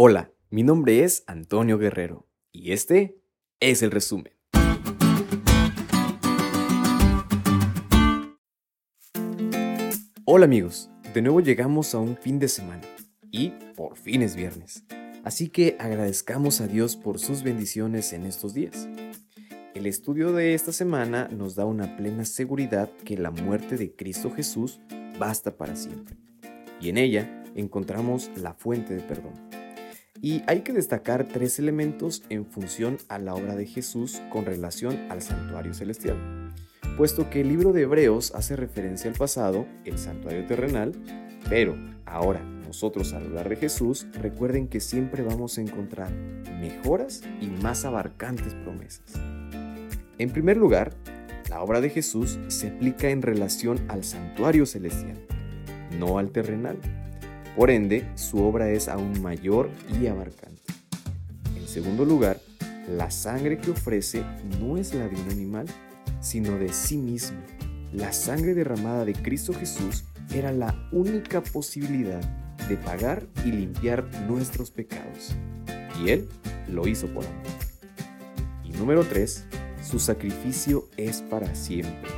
Hola, mi nombre es Antonio Guerrero y este es el resumen. Hola amigos, de nuevo llegamos a un fin de semana y por fin es viernes. Así que agradezcamos a Dios por sus bendiciones en estos días. El estudio de esta semana nos da una plena seguridad que la muerte de Cristo Jesús basta para siempre. Y en ella encontramos la fuente de perdón. Y hay que destacar tres elementos en función a la obra de Jesús con relación al santuario celestial. Puesto que el libro de Hebreos hace referencia al pasado, el santuario terrenal, pero ahora nosotros al hablar de Jesús, recuerden que siempre vamos a encontrar mejoras y más abarcantes promesas. En primer lugar, la obra de Jesús se aplica en relación al santuario celestial, no al terrenal. Por ende, su obra es aún mayor y abarcante. En segundo lugar, la sangre que ofrece no es la de un animal, sino de sí mismo. La sangre derramada de Cristo Jesús era la única posibilidad de pagar y limpiar nuestros pecados. Y Él lo hizo por amor. Y número 3, su sacrificio es para siempre,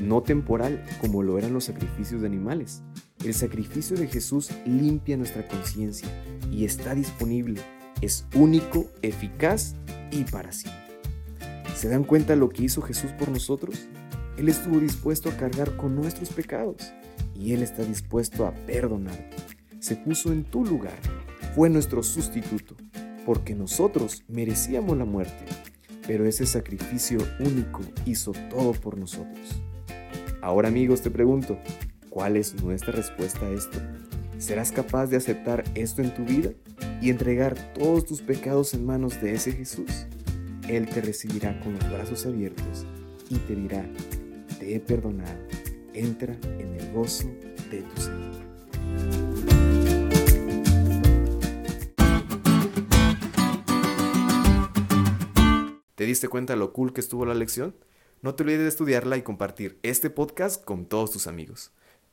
no temporal como lo eran los sacrificios de animales, el sacrificio de Jesús limpia nuestra conciencia y está disponible. Es único, eficaz y para siempre. ¿Se dan cuenta lo que hizo Jesús por nosotros? Él estuvo dispuesto a cargar con nuestros pecados y Él está dispuesto a perdonar. Se puso en tu lugar, fue nuestro sustituto, porque nosotros merecíamos la muerte, pero ese sacrificio único hizo todo por nosotros. Ahora amigos te pregunto, ¿Cuál es nuestra respuesta a esto? ¿Serás capaz de aceptar esto en tu vida y entregar todos tus pecados en manos de ese Jesús? Él te recibirá con los brazos abiertos y te dirá, te he perdonado, entra en el gozo de tu Señor. ¿Te diste cuenta lo cool que estuvo la lección? No te olvides de estudiarla y compartir este podcast con todos tus amigos.